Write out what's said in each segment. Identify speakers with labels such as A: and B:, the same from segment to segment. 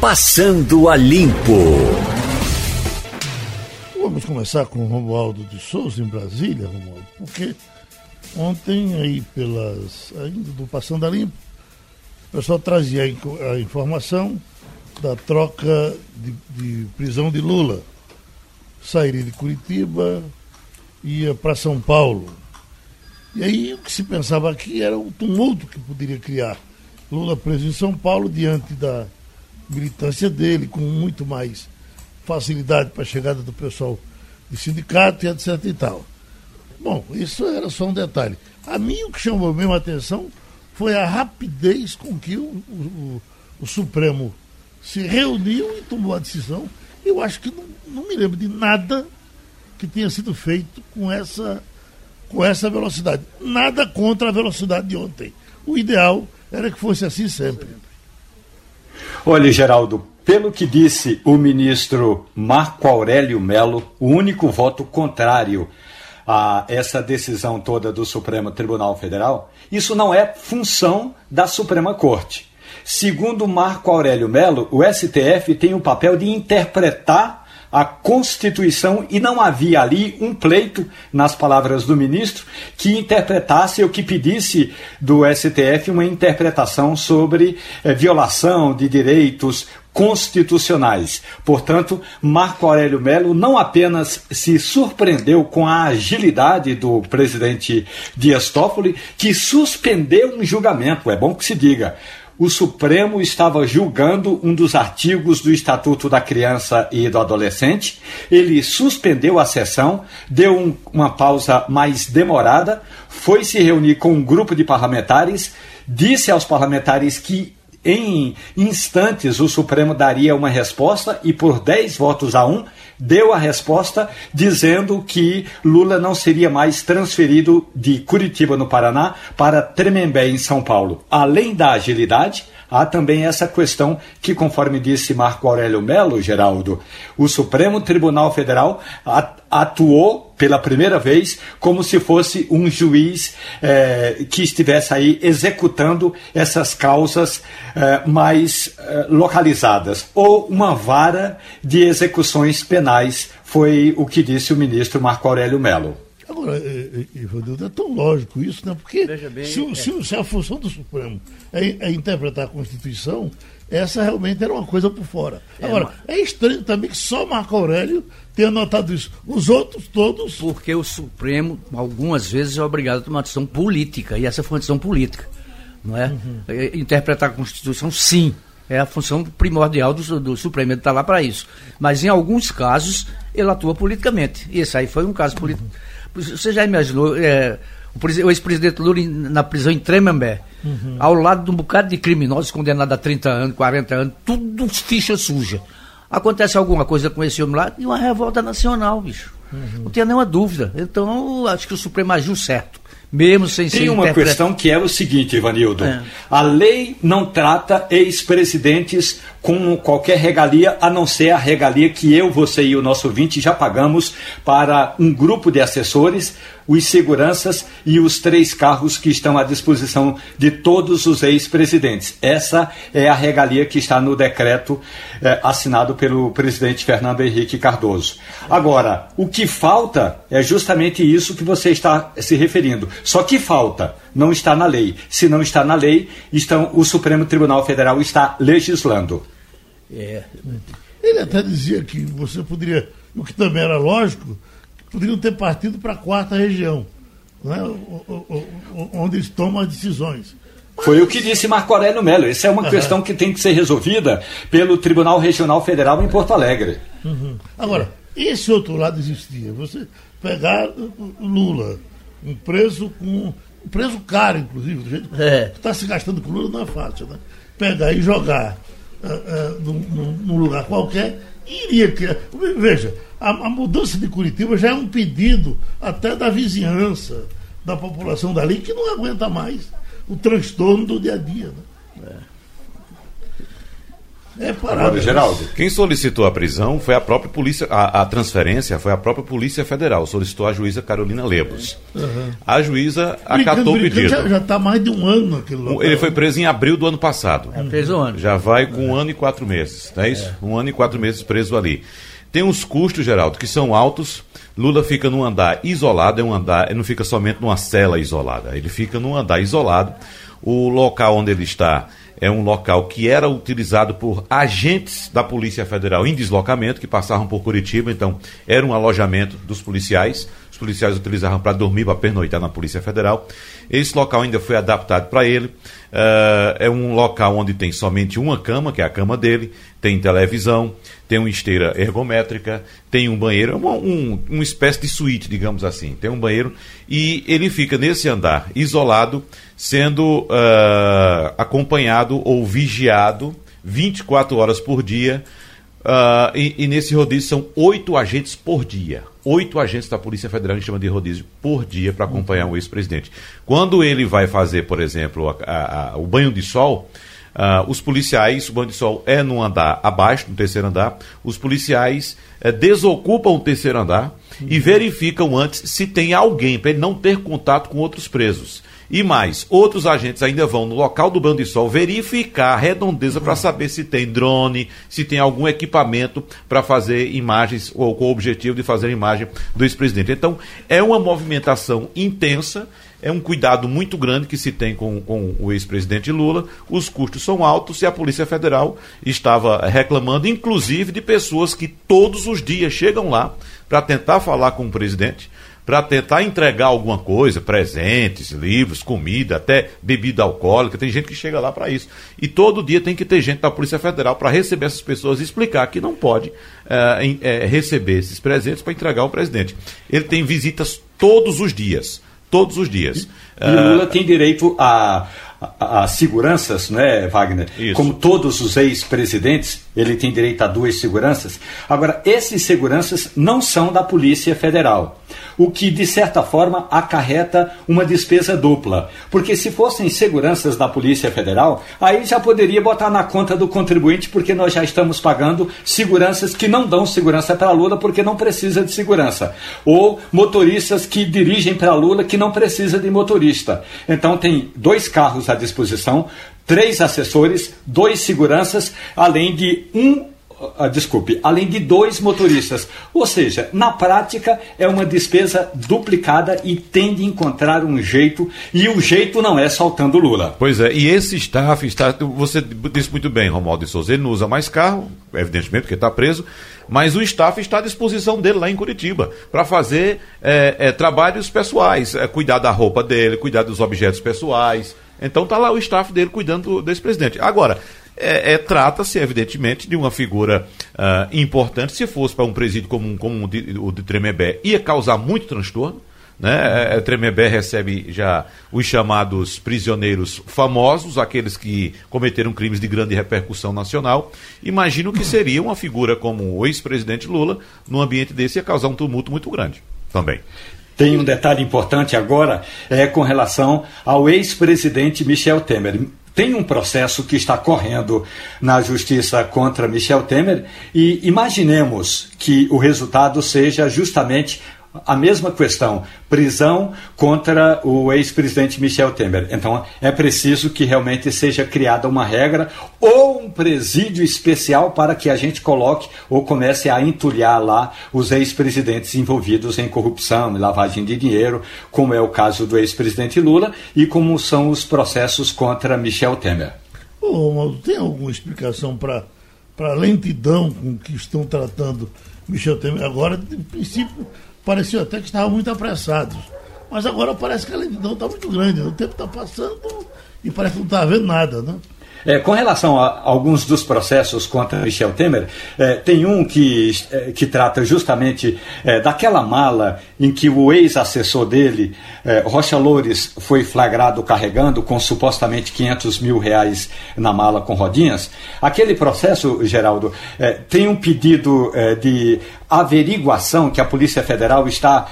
A: Passando a Limpo.
B: Vamos começar com o Romualdo de Souza em Brasília, Romualdo, porque ontem aí pelas ainda do Passando a Limpo, o pessoal trazia a informação da troca de, de prisão de Lula. Sairia de Curitiba, ia para São Paulo. E aí o que se pensava aqui era o tumulto que poderia criar. Lula preso em São Paulo diante da militância dele, com muito mais facilidade para a chegada do pessoal de sindicato e etc e tal. Bom, isso era só um detalhe. A mim o que chamou mesmo a atenção foi a rapidez com que o, o, o Supremo se reuniu e tomou a decisão. Eu acho que não, não me lembro de nada que tenha sido feito com essa, com essa velocidade. Nada contra a velocidade de ontem. O ideal era que fosse assim sempre.
C: Olha, Geraldo, pelo que disse o ministro Marco Aurélio Melo, o único voto contrário a essa decisão toda do Supremo Tribunal Federal, isso não é função da Suprema Corte. Segundo Marco Aurélio Melo, o STF tem o papel de interpretar a Constituição e não havia ali um pleito, nas palavras do ministro, que interpretasse ou que pedisse do STF uma interpretação sobre eh, violação de direitos constitucionais. Portanto, Marco Aurélio Melo não apenas se surpreendeu com a agilidade do presidente Dias Toffoli, que suspendeu um julgamento, é bom que se diga, o Supremo estava julgando um dos artigos do Estatuto da Criança e do Adolescente. Ele suspendeu a sessão, deu um, uma pausa mais demorada, foi se reunir com um grupo de parlamentares, disse aos parlamentares que em instantes o Supremo daria uma resposta e por 10 votos a 1 deu a resposta dizendo que Lula não seria mais transferido de Curitiba, no Paraná, para Tremembé, em São Paulo. Além da agilidade, há também essa questão que, conforme disse Marco Aurélio Melo, Geraldo, o Supremo Tribunal Federal atuou pela primeira vez como se fosse um juiz eh, que estivesse aí executando essas causas eh, mais eh, localizadas, ou uma vara de execuções penais, foi o que disse o ministro Marco Aurélio Melo.
B: Agora, Ivanildo, é tão lógico isso, né? Porque bem, se, é. se, se, a função do Supremo é, é, interpretar a Constituição, essa realmente era uma coisa por fora. É, Agora, é estranho também que só Marco Aurélio tenha notado isso. Os outros todos.
D: Porque o Supremo, algumas vezes, é obrigado a tomar uma decisão política, e essa foi uma decisão política. Não é? Uhum. é interpretar a Constituição, sim. É a função primordial do, do Supremo, ele está lá para isso. Mas em alguns casos, ele atua politicamente. E esse aí foi um caso político. Uhum você já imaginou é, o, ex-presidente Lula na prisão em Tremembé, uhum. ao lado de um bocado de criminosos condenados a 30 anos, 40 anos, tudo ficha suja. Acontece alguma coisa com esse homem lá e uma revolta nacional, bicho. Uhum. Não tinha nenhuma dúvida. Então, acho que o Supremo agiu certo mesmo sem
C: Tem ser uma questão que é o seguinte, Ivanildo. É. A lei não trata ex-presidentes com qualquer regalia, a não ser a regalia que eu, você e o nosso ouvinte já pagamos para um grupo de assessores os seguranças e os três carros que estão à disposição de todos os ex-presidentes. Essa é a regalia que está no decreto eh, assinado pelo presidente Fernando Henrique Cardoso. Agora, o que falta é justamente isso que você está se referindo. Só que falta, não está na lei. Se não está na lei, então o Supremo Tribunal Federal está legislando.
B: É. Ele até dizia que você poderia, o que também era lógico, poderiam ter partido para a quarta região, né, onde eles tomam as decisões.
C: Foi o que disse Marco Aurélio Melo. Essa é uma uhum. questão que tem que ser resolvida pelo Tribunal Regional Federal em Porto Alegre.
B: Uhum. Agora, esse outro lado existia. Você pegar Lula, um preso com. Preso caro, inclusive, do jeito é. que está se gastando com Lula não é fácil, né? Pegar e jogar uh, uh, num, num lugar qualquer iria criar. Veja, a, a, mudança de Curitiba já é um pedido até da vizinhança, da população dali, que não aguenta mais o transtorno do dia a dia. Né? É.
E: É parado. Agora, Geraldo. Quem solicitou a prisão foi a própria polícia, a, a, transferência foi a própria Polícia Federal, solicitou a juíza Carolina Lebos. Uhum. A juíza acatou o pedido.
B: Já está mais de um ano aquilo.
E: Ele foi preso em abril do ano passado.
D: Já fez um ano.
E: Já vai com um ano e quatro meses, não é isso? É. Um ano e quatro meses preso ali. Tem uns custos, Geraldo, que são altos. Lula fica num andar isolado, é um andar, ele não fica somente numa cela isolada, ele fica num andar isolado. O local onde ele está é um local que era utilizado por agentes da Polícia Federal em deslocamento, que passavam por Curitiba, então era um alojamento dos policiais. Os policiais utilizavam para dormir, para pernoitar na Polícia Federal. Esse local ainda foi adaptado para ele. Uh, é um local onde tem somente uma cama, que é a cama dele, tem televisão, tem uma esteira ergométrica, tem um banheiro, uma, um, uma espécie de suíte, digamos assim. Tem um banheiro e ele fica nesse andar isolado sendo uh, acompanhado ou vigiado 24 horas por dia. Uh, e, e, nesse rodízio são oito agentes por dia. Oito agentes da Polícia Federal gente chama de rodízio por dia para acompanhar o ex-presidente. Quando ele vai fazer, por exemplo, a, a, a, o banho de sol, uh, os policiais, o banho de sol é no andar abaixo, no terceiro andar, os policiais uh, desocupam o terceiro andar e verificam antes se tem alguém, para ele não ter contato com outros presos. E mais, outros agentes ainda vão no local do banho de sol verificar a redondeza para saber se tem drone, se tem algum equipamento para fazer imagens ou com o objetivo de fazer imagem do ex-presidente. Então, é uma movimentação intensa é um cuidado muito grande que se tem com, com o ex-presidente Lula. Os custos são altos e a Polícia Federal estava reclamando, inclusive, de pessoas que todos os dias chegam lá para tentar falar com o presidente para tentar entregar alguma coisa, presentes, livros, comida, até bebida alcoólica. Tem gente que chega lá para isso. E todo dia tem que ter gente da Polícia Federal para receber essas pessoas e explicar que não pode é, é, receber esses presentes para entregar ao presidente. Ele tem visitas todos os dias. Todos os dias.
C: E, e Lula tem direito a, a, a, seguranças, né, Wagner? Isso. Como todos os ex-presidentes, ele tem direito a duas seguranças. Agora, esses seguranças não são da Polícia Federal o que de certa forma acarreta uma despesa dupla. Porque se fossem seguranças da Polícia Federal, aí já poderia botar na conta do contribuinte, porque nós já estamos pagando seguranças que não dão segurança para Lula porque não precisa de segurança. Ou motoristas que dirigem para Lula que não precisa de motorista. Então tem dois carros à disposição, três assessores, dois seguranças, além de um ah, desculpe, além de dois motoristas. Ou seja, na prática é uma despesa duplicada e tem de encontrar um jeito, e o jeito não é saltando Lula.
E: Pois é, e esse staff está. Você disse muito bem, Romualdo de Souza, ele não usa mais carro, evidentemente, porque está preso, mas o staff está à disposição dele lá em Curitiba para fazer é, é, trabalhos pessoais, é, cuidar da roupa dele, cuidar dos objetos pessoais. Então está lá o staff dele cuidando desse presidente. Agora, é, é, trata-se, evidentemente, de uma figura uh, importante. Se fosse para um presídio como, como o, de, o de Tremembé, ia causar muito transtorno. Né? É, é, Tremembé recebe já os chamados prisioneiros famosos, aqueles que cometeram crimes de grande repercussão nacional. Imagino que seria uma figura como o ex-presidente Lula, num ambiente desse, ia causar um tumulto muito grande também.
C: Tem um detalhe importante agora é com relação ao ex-presidente Michel Temer. Tem um processo que está correndo na justiça contra Michel Temer e imaginemos que o resultado seja justamente a mesma questão, prisão contra o ex-presidente Michel Temer. Então é preciso que realmente seja criada uma regra ou um presídio especial para que a gente coloque ou comece a entulhar lá os ex-presidentes envolvidos em corrupção e lavagem de dinheiro, como é o caso do ex-presidente Lula e como são os processos contra Michel Temer.
B: Ô, tem alguma explicação para a lentidão com que estão tratando Michel Temer? Agora, de princípio parecia até que estavam muito apressados. Mas agora parece que a lentidão está muito grande, né? o tempo está passando e parece que não está havendo nada, né?
C: É, com relação a alguns dos processos contra Michel Temer, é, tem um que, é, que trata justamente é, daquela mala em que o ex-assessor dele, é, Rocha Loures, foi flagrado carregando com supostamente 500 mil reais na mala com rodinhas. Aquele processo, Geraldo, é, tem um pedido de averiguação que a Polícia Federal está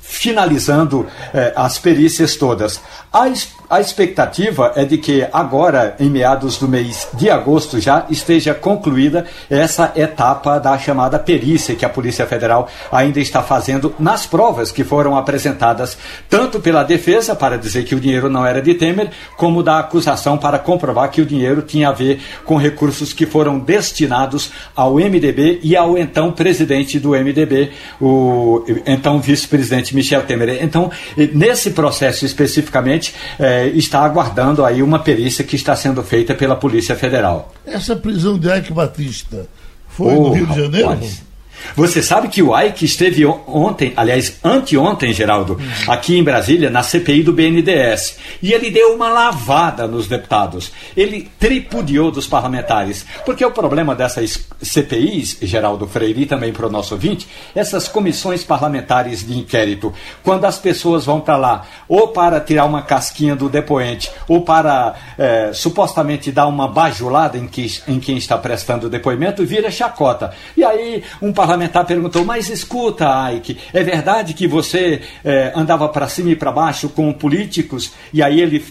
C: finalizando as perícias todas. A, a expectativa é de que agora, em meados do mês de agosto, já esteja concluída essa etapa da chamada perícia que a Polícia Federal ainda está fazendo nas provas que foram apresentadas, tanto pela defesa, para dizer que o dinheiro não era de Temer, como da acusação para comprovar que o dinheiro tinha a ver com recursos que foram destinados ao MDB e ao então presidente do MDB, o então vice-presidente Michel Temer. Então, nesse processo especificamente, eh, está aguardando aí uma perícia que está sendo feita pela Polícia Federal.
B: Essa prisão de Ike Batista foi oh, no Rio de Janeiro? Rapaz.
C: Você sabe que o Ike esteve ontem, aliás, anteontem, Geraldo, aqui em Brasília, na CPI do BNDES. E ele deu uma lavada nos deputados. Ele tripudiou dos parlamentares. Porque o problema dessas CPIs, Geraldo Freire, e também para o nosso ouvinte, essas comissões parlamentares de inquérito, quando as pessoas vão para lá, ou para tirar uma casquinha do depoente, ou para é, supostamente dar uma bajulada em, que, em quem está prestando o depoimento, vira chacota. E aí, um parlamentar parlamentar perguntou: Mas escuta, Ike, é verdade que você é, andava para cima e para baixo com políticos? E aí ele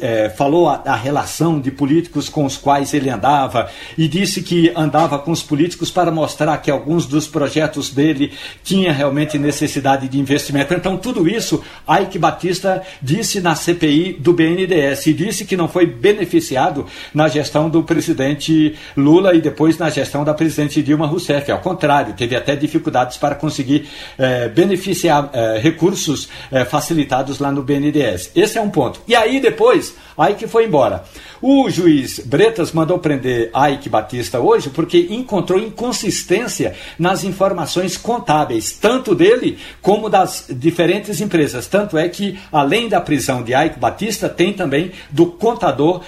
C: é, falou a, a, relação de políticos com os quais ele andava e disse que andava com os políticos para mostrar que alguns dos projetos dele tinham realmente necessidade de investimento. Então, tudo isso, Ike Batista disse na CPI do BNDES e disse que não foi beneficiado na gestão do presidente Lula e depois na gestão da presidente Dilma Rousseff. Ao contrário, teve até dificuldades para conseguir é, beneficiar é, recursos é, facilitados lá no BNDES. Esse é um ponto. E aí depois, que foi embora. O juiz Bretas mandou prender Ike Batista hoje porque encontrou inconsistência nas informações contábeis, tanto dele como das diferentes empresas. Tanto é que, além da prisão de Ike Batista, tem também do contador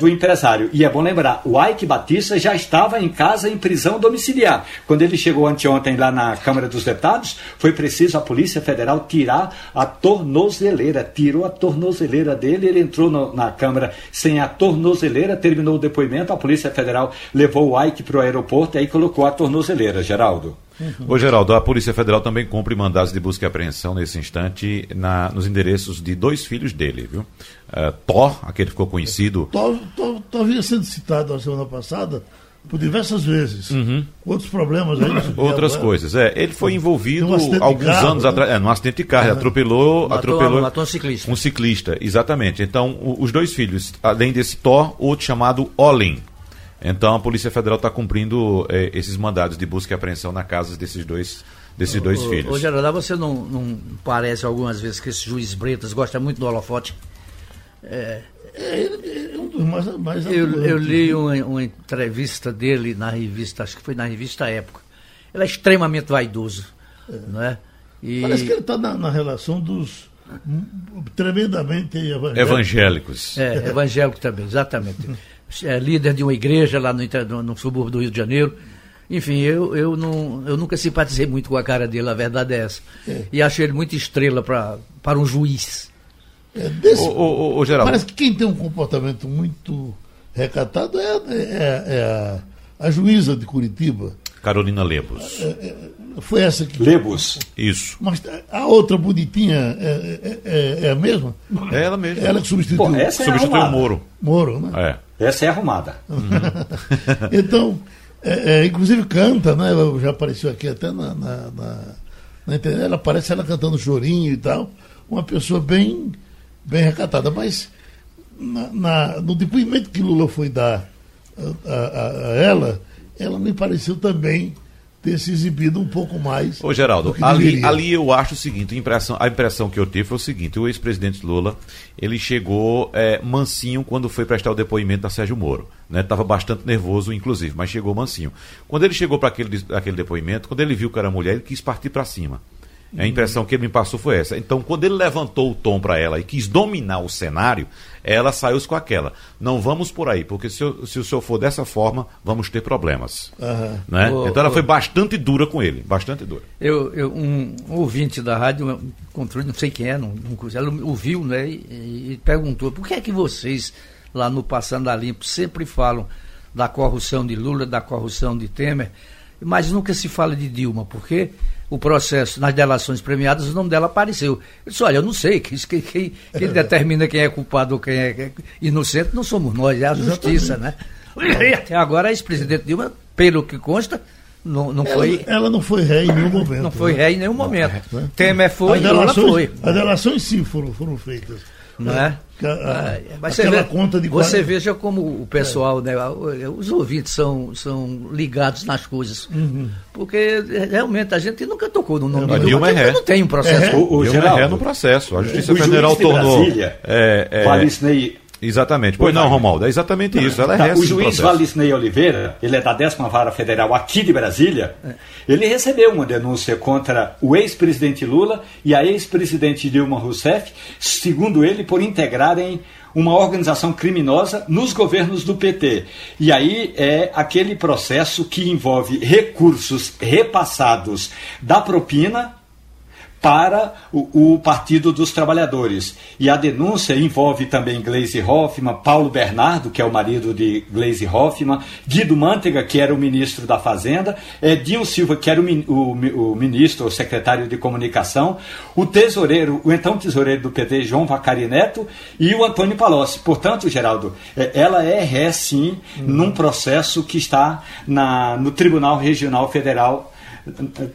C: do empresário. E é bom lembrar, o Ike Batista já estava em casa em prisão domiciliar. Quando ele chegou anteontem lá na Câmara dos Deputados, foi preciso a Polícia Federal tirar a tornozeleira. Tirou a tornozeleira dele, ele entrou no, na Câmara sem a tornozeleira terminou o depoimento, a Polícia Federal levou o Ike para o aeroporto e aí colocou a tornozeleira, Geraldo.
E: Uhum. Ô Geraldo, a Polícia Federal também cumpre mandados de busca e apreensão nesse instante na, nos endereços de dois filhos dele, viu? Uh, Thor, aquele que ficou conhecido.
B: Thor, Thor, Thor havia sido citado na semana passada por diversas vezes. Uhum. Outros problemas aí.
E: Outras coisas. É, ele foi envolvido um alguns carro, anos né? atrás, é, num acidente de carro, é. atropelou, matou, atropelou
D: matou um ciclista.
E: Um ciclista, exatamente. Então, o, os dois filhos, além desse Thor, outro chamado Olin. Então, a Polícia Federal está cumprindo é, esses mandados de busca e apreensão na casa desses dois desses dois
D: ô,
E: filhos.
D: Ô, Geraldo, você não, não parece algumas vezes que esse juiz Bretas gosta muito do holofote?
B: É, é, é um dos mais, mais
D: eu, eu li uma, uma, entrevista dele na revista, acho que foi na revista Época. Ele é extremamente vaidoso. É. Não é?
B: E... Parece que ele está na, na, relação dos tremendamente evangélicos.
E: evangélicos.
D: É, evangélico também, exatamente. É líder de uma igreja lá no, no, no subúrbio do Rio de Janeiro. Enfim, eu, eu, não, eu nunca simpatizei muito com a cara dele, a verdade é essa. É. E achei ele muito estrela pra, para um juiz.
B: É desse, o, o, o, Geraldo. Parece que quem tem um comportamento muito recatado é, é, é a, a, juíza de Curitiba.
E: Carolina Lebos. É, é,
B: foi essa que.
E: Lebos. Isso.
B: Mas a outra bonitinha é, é, é a mesma?
E: É ela mesma.
B: Ela que substituiu, Pô,
E: essa substituiu o Moro.
B: Moro, né?
C: É. Essa é arrumada. Uhum.
B: então, inclusive canta, né? Ela já apareceu aqui até na, na, na, na internet. Ela aparece ela cantando chorinho e tal. Uma pessoa bem bem recatada, mas na, na, no depoimento que Lula foi dar a, a, a, ela, ela me pareceu também ter se exibido um pouco mais.
E: Ô Geraldo, ali, ali eu acho o seguinte, a impressão, a impressão que eu tive foi o seguinte, o ex-presidente Lula, ele chegou é, mansinho quando foi prestar o depoimento a Sérgio Moro. Estava né? bastante nervoso, inclusive, mas chegou mansinho. Quando ele chegou para aquele, aquele depoimento, quando ele viu que era mulher, ele quis partir para cima. A impressão que ele me passou foi essa. Então, quando ele levantou o tom para ela e quis dominar o cenário, ela saiu com aquela. Não vamos por aí, porque se, eu, se o senhor for dessa forma, vamos ter problemas. Uhum. Né? então, ela foi bastante dura com ele, bastante dura.
D: Eu, eu um, ouvinte da rádio, controle, não sei quem é, não, não, ela ouviu né, e, e perguntou: por que é que vocês, lá no Passando a Limpo, sempre falam da corrupção de Lula, da corrupção de Temer, mas nunca se fala de Dilma? Por quê? O processo nas delações premiadas, o nome dela apareceu. Eu disse, olha, eu não sei, quem, quem, quem determina quem é culpado ou quem é inocente não somos nós, é a justiça, né? E até agora a ex-presidente Dilma, pelo que consta, não, não
B: ela,
D: foi.
B: Ela não foi ré em nenhum momento.
D: Não foi
B: né?
D: ré em nenhum momento. Né? Temer foi,
B: as
D: Lula foi.
B: As delações sim foram, foram feitas.
D: Não é?
B: A, a,
D: ah, Mas você, vê, conta de você veja como o pessoal, é. né, os ouvintes são, são ligados nas coisas. Uhum. Porque realmente a gente nunca tocou no nome
E: é, do Dilma é
D: não tem um processo.
E: É. O, o Dilma é no processo. A Justiça Federal tornou.
C: Brasília, é, é, Valisney
E: Exatamente. Pois não, Romualdo, é exatamente isso. Ela é
C: tá, o juiz Valisney Oliveira, ele é da décima vara federal aqui de Brasília, é. ele recebeu uma denúncia contra o ex-presidente Lula e a ex-presidente Dilma Rousseff, segundo ele, por integrarem uma organização criminosa nos governos do PT. E aí é aquele processo que envolve recursos repassados da propina para o, o, Partido dos Trabalhadores. E a denúncia envolve também Gleisi Hoffmann, Paulo Bernardo, que é o marido de Gleisi Hoffmann, Guido Mantega, que era o ministro da Fazenda, Edinho Silva, que era o, o, o ministro, o secretário de Comunicação, o tesoureiro, o então tesoureiro do PT, João Vacari Neto, e o Antônio Palocci. Portanto, Geraldo, é, ela é ré, sim, hum. num processo que está na, no Tribunal Regional Federal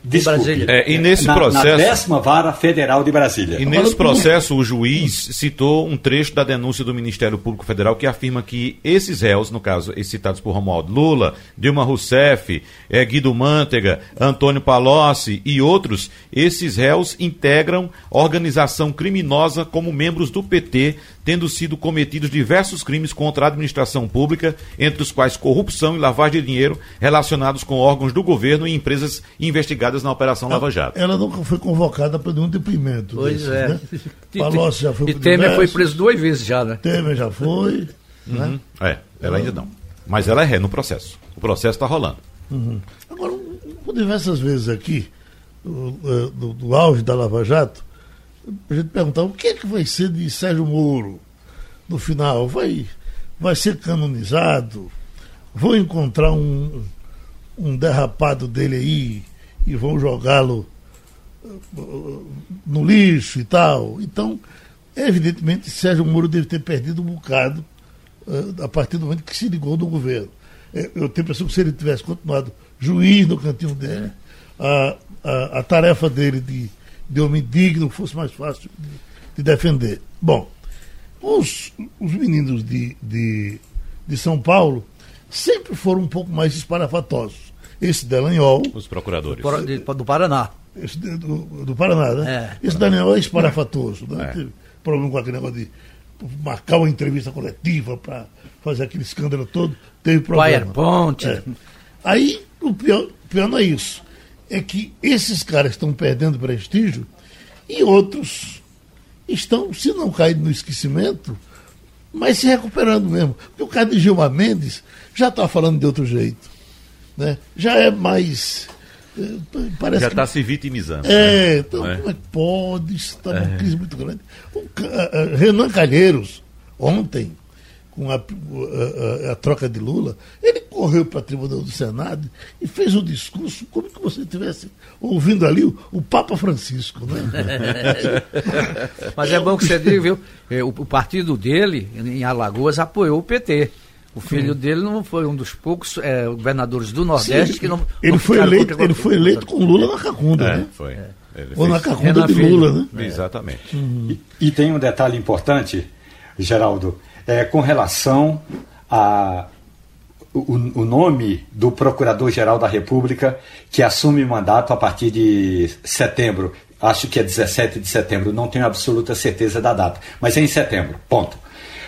E: Desculpe, é, e nesse na, processo. Na
C: décima vara federal de Brasília.
E: E nesse processo, o juiz citou um trecho da denúncia do Ministério Público Federal que afirma que esses réus, no caso, citados por Romualdo Lula, Dilma Rousseff, é, Guido Mantega, Antônio Palocci e outros, esses réus integram organização criminosa como membros do PT, tendo sido cometidos diversos crimes contra a administração pública, entre os quais corrupção e lavagem de dinheiro relacionados com órgãos do governo e empresas investigadas na Operação Lava Jato.
B: Ela nunca foi convocada para nenhum depoimento.
D: Pois desses, é. Né?
B: Palocci já foi
D: E Temer diversos. foi preso duas vezes já, né?
B: Temer já foi.
E: Uhum. Né? É, ela ainda não. Mas ela é ré no processo. O processo está rolando.
B: Uhum. Agora, por diversas vezes aqui, do, do, do auge da Lava Jato, a gente perguntava o que é que vai ser de Sérgio Moro no final? Vai, vai ser canonizado? Vão encontrar um, um derrapado dele aí e vão jogá-lo uh, no lixo e tal. Então, evidentemente, Sérgio Moro deve ter perdido um bocado uh, a partir do momento que se ligou no governo. É, eu tenho a impressão que se ele tivesse continuado juiz no cantinho dele, é. a, a, a, tarefa dele de, de homem digno fosse mais fácil de, de defender. Bom, os, os meninos de, de, de São Paulo sempre foram um pouco mais esparafatosos. Esse Delanhol.
E: Os procuradores.
D: Do, do Paraná.
B: Esse do, do Paraná, né? É, esse Delanhol é esparafatoso. Né? É. Teve problema com aquele negócio de marcar uma entrevista coletiva para fazer aquele escândalo todo. Teve problema.
D: Ponte.
B: É. Aí, o pior, o pior não é isso. É que esses caras estão perdendo prestígio e outros estão, se não caído no esquecimento, mas se recuperando mesmo. Porque o cara de Gilmar Mendes já está falando de outro jeito. Né? Já é mais.
E: Eh, parece já está se vitimizando.
B: É, né? então é? como é que pode? Está é. uma crise muito grande. O, a, a Renan Calheiros, ontem, com a, a, a, troca de Lula, ele correu para a tribuna do Senado e fez um discurso como se você estivesse ouvindo ali o, o, Papa Francisco. Né?
D: Mas é bom que você diga, viu? É, o, o, partido dele, em Alagoas, apoiou o PT. O filho Sim. dele não foi um dos poucos é, governadores do Nordeste Sim, que não.
B: Ele,
D: não
B: foi, eleito, ele foi eleito com Lula na Cacunda, é, né?
E: Foi. É.
B: Ou na Cacunda de Lula,
E: né? Exatamente.
C: Uhum. E, e tem um detalhe importante, Geraldo é, com relação a o, o, nome do Procurador-Geral da República que assume mandato a partir de setembro. Acho que é 17 de setembro, não tenho absoluta certeza da data, mas é em setembro. Ponto.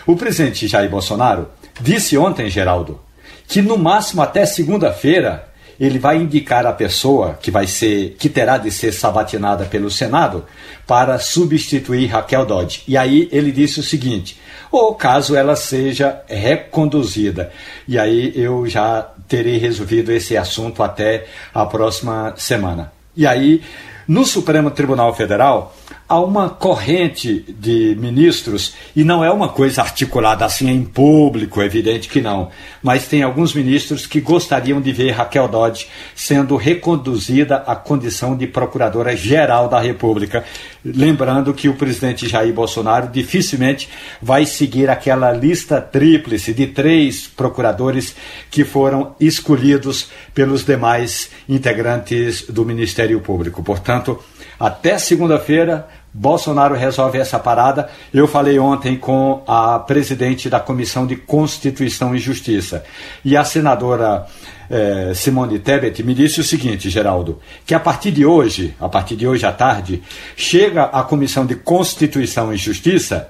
C: O presidente Jair Bolsonaro disse ontem, Geraldo, que no máximo até segunda-feira ele vai indicar a pessoa que vai ser, que terá de ser sabatinada pelo Senado para substituir Raquel Dodge. E aí ele disse o seguinte: ou caso ela seja reconduzida. E aí eu já terei resolvido esse assunto até a próxima semana. E aí, no Supremo Tribunal Federal, há uma corrente de ministros, e não é uma coisa articulada assim em público, é evidente que não, mas tem alguns ministros que gostariam de ver Raquel Dodge sendo reconduzida à condição de Procuradora-Geral da República. Lembrando que o presidente Jair Bolsonaro dificilmente vai seguir aquela lista tríplice de três procuradores que foram escolhidos pelos demais integrantes do Ministério Público. Portanto, até segunda-feira, Bolsonaro resolve essa parada. Eu falei ontem com a presidente da Comissão de Constituição e Justiça. E a senadora eh, Simone Tebet me disse o seguinte, Geraldo, que a partir de hoje, a partir de hoje à tarde, chega a Comissão de Constituição e Justiça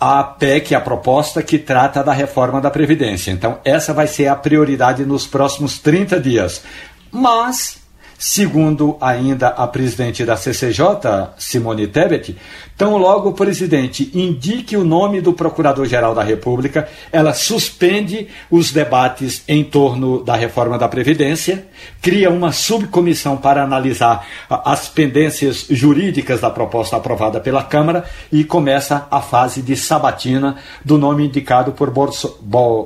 C: a PEC, a proposta que trata da reforma da Previdência. Então, essa vai ser a prioridade nos próximos 30 dias. Mas Segundo ainda a presidente da CCJ, Simone Tebet, tão logo o presidente indique o nome do Procurador-Geral da República, ela suspende os debates em torno da reforma da Previdência, cria uma subcomissão para analisar as pendências jurídicas da proposta aprovada pela Câmara e começa a fase de sabatina do nome indicado por, Bolso,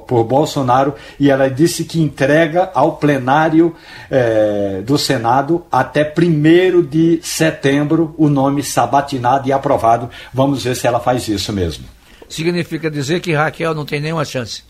C: por Bolsonaro e ela disse que entrega ao plenário eh, do Senado Senado até 1 de setembro o nome sabatinado e aprovado. Vamos ver se ela faz isso mesmo.
D: Significa dizer que Raquel não tem nenhuma chance.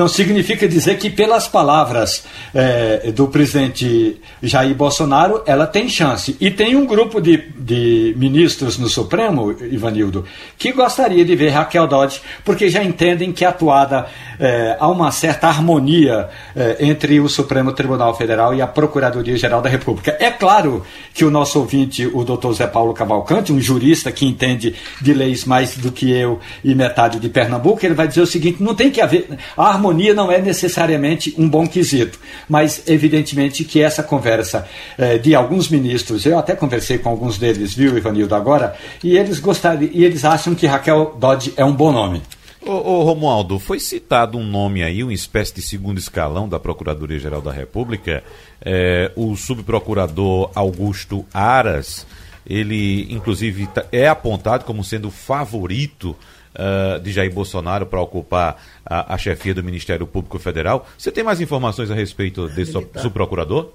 C: Não significa dizer que, pelas palavras é, do presidente Jair Bolsonaro, ela tem chance. E tem um grupo de, de ministros no Supremo, Ivanildo, que gostaria de ver Raquel Dodge, porque já entendem que atuada é, há uma certa harmonia é, entre o Supremo Tribunal Federal e a Procuradoria-Geral da República. É claro que o nosso ouvinte, o doutor Zé Paulo Cavalcante, um jurista que entende de leis mais do que eu e metade de Pernambuco, ele vai dizer o seguinte: não tem que haver. A harmonia não é necessariamente um bom quesito, mas evidentemente que essa conversa é, de alguns ministros, eu até conversei com alguns deles, viu, Ivanildo, agora, e eles gostariam, e eles acham que Raquel Dodge é um bom nome.
E: Ô, ô, Romualdo, foi citado um nome aí, uma espécie de segundo escalão da Procuradoria-Geral da República, é, o subprocurador Augusto Aras, ele inclusive tá, é apontado como sendo o favorito uh, de Jair Bolsonaro para ocupar a, a, chefia do Ministério Público Federal. Você tem mais informações a respeito desse subprocurador?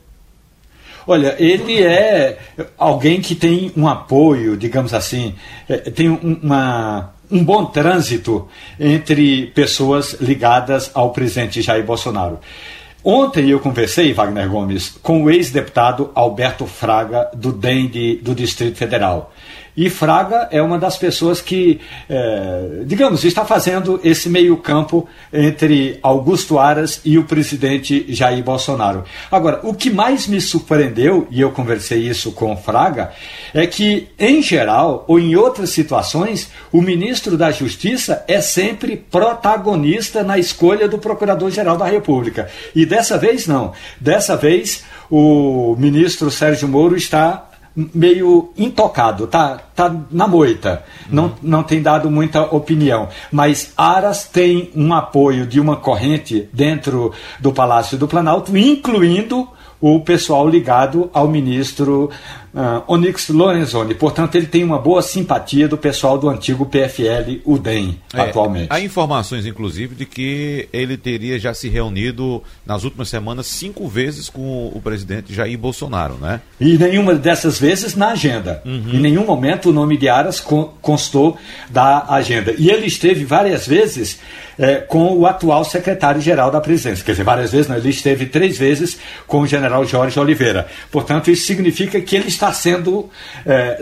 C: Olha, ele é alguém que tem um apoio, digamos assim, é, tem uma, um bom trânsito entre pessoas ligadas ao presidente Jair Bolsonaro. Ontem eu conversei, Wagner Gomes, com o ex-deputado Alberto Fraga, do DEM de, do Distrito Federal. E Fraga é uma das pessoas que, é, digamos, está fazendo esse meio-campo entre Augusto Aras e o presidente Jair Bolsonaro. Agora, o que mais me surpreendeu, e eu conversei isso com Fraga, é que, em geral, ou em outras situações, o ministro da Justiça é sempre protagonista na escolha do Procurador-Geral da República. E dessa vez, não. Dessa vez, o ministro Sérgio Moro está meio intocado, tá, tá na moita, não, não tem dado muita opinião. Mas Aras tem um apoio de uma corrente dentro do Palácio do Planalto, incluindo o pessoal ligado ao ministro uh, Onyx Lorenzoni. Portanto, ele tem uma boa simpatia do pessoal do antigo PFL, o DEM, é, atualmente.
E: Há informações, inclusive, de que ele teria já se reunido nas últimas semanas cinco vezes com o presidente Jair Bolsonaro, né?
C: E nenhuma dessas vezes na agenda. Uhum. Em nenhum momento o nome de Aras constou da agenda. E ele esteve várias vezes é, com o atual secretário-geral da presidência. Quer dizer, várias vezes, não, ele esteve três vezes com o general Jorge Oliveira. Portanto, isso significa que ele está está sendo. É,